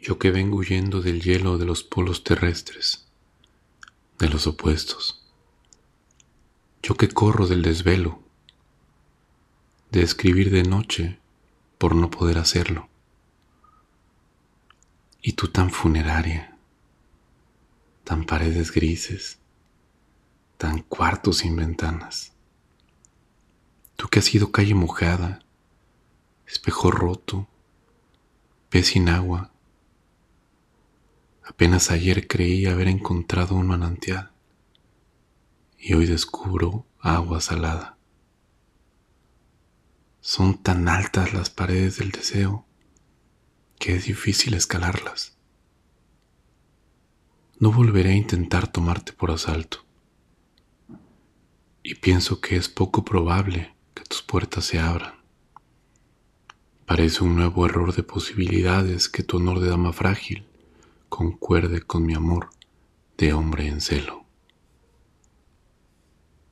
Yo que vengo huyendo del hielo de los polos terrestres, de los opuestos. Yo que corro del desvelo, de escribir de noche por no poder hacerlo. Y tú tan funeraria, tan paredes grises, tan cuartos sin ventanas. Tú que has sido calle mojada, espejo roto, pez sin agua. Apenas ayer creí haber encontrado un manantial y hoy descubro agua salada. Son tan altas las paredes del deseo que es difícil escalarlas. No volveré a intentar tomarte por asalto. Y pienso que es poco probable que tus puertas se abran. Parece un nuevo error de posibilidades que tu honor de dama frágil concuerde con mi amor de hombre en celo.